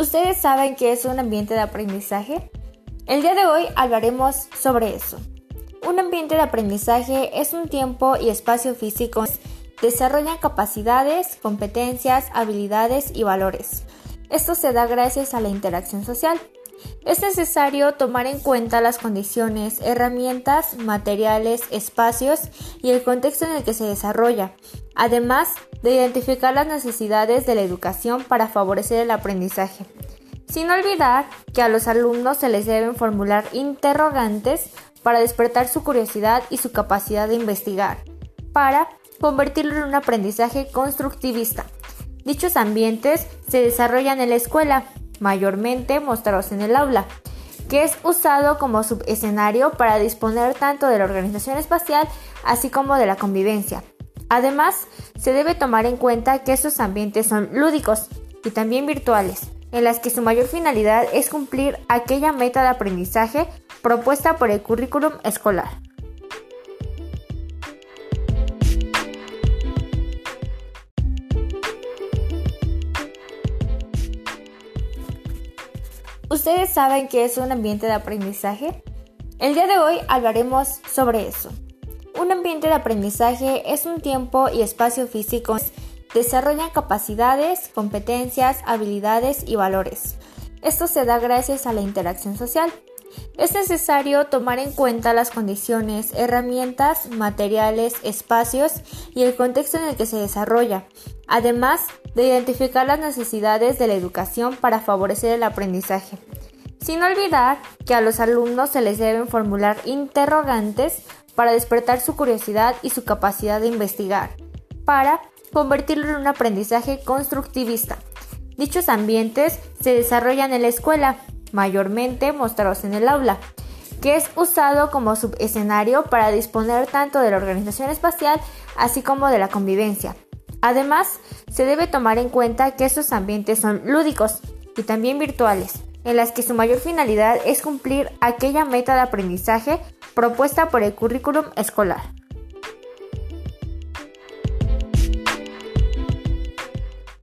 ¿Ustedes saben qué es un ambiente de aprendizaje? El día de hoy hablaremos sobre eso. Un ambiente de aprendizaje es un tiempo y espacio físico desarrollan capacidades, competencias, habilidades y valores. Esto se da gracias a la interacción social. Es necesario tomar en cuenta las condiciones, herramientas, materiales, espacios y el contexto en el que se desarrolla, además de identificar las necesidades de la educación para favorecer el aprendizaje. Sin olvidar que a los alumnos se les deben formular interrogantes para despertar su curiosidad y su capacidad de investigar, para convertirlo en un aprendizaje constructivista. Dichos ambientes se desarrollan en la escuela, mayormente mostrados en el aula, que es usado como subescenario para disponer tanto de la organización espacial así como de la convivencia. Además, se debe tomar en cuenta que estos ambientes son lúdicos y también virtuales, en las que su mayor finalidad es cumplir aquella meta de aprendizaje propuesta por el currículum escolar. ¿Ustedes saben qué es un ambiente de aprendizaje? El día de hoy hablaremos sobre eso. Un ambiente de aprendizaje es un tiempo y espacio físico desarrollan capacidades, competencias, habilidades y valores. Esto se da gracias a la interacción social. Es necesario tomar en cuenta las condiciones, herramientas, materiales, espacios y el contexto en el que se desarrolla, además de identificar las necesidades de la educación para favorecer el aprendizaje. Sin olvidar que a los alumnos se les deben formular interrogantes para despertar su curiosidad y su capacidad de investigar, para convertirlo en un aprendizaje constructivista. Dichos ambientes se desarrollan en la escuela, mayormente mostrados en el aula, que es usado como subescenario para disponer tanto de la organización espacial así como de la convivencia. Además, se debe tomar en cuenta que estos ambientes son lúdicos y también virtuales, en las que su mayor finalidad es cumplir aquella meta de aprendizaje propuesta por el currículum escolar.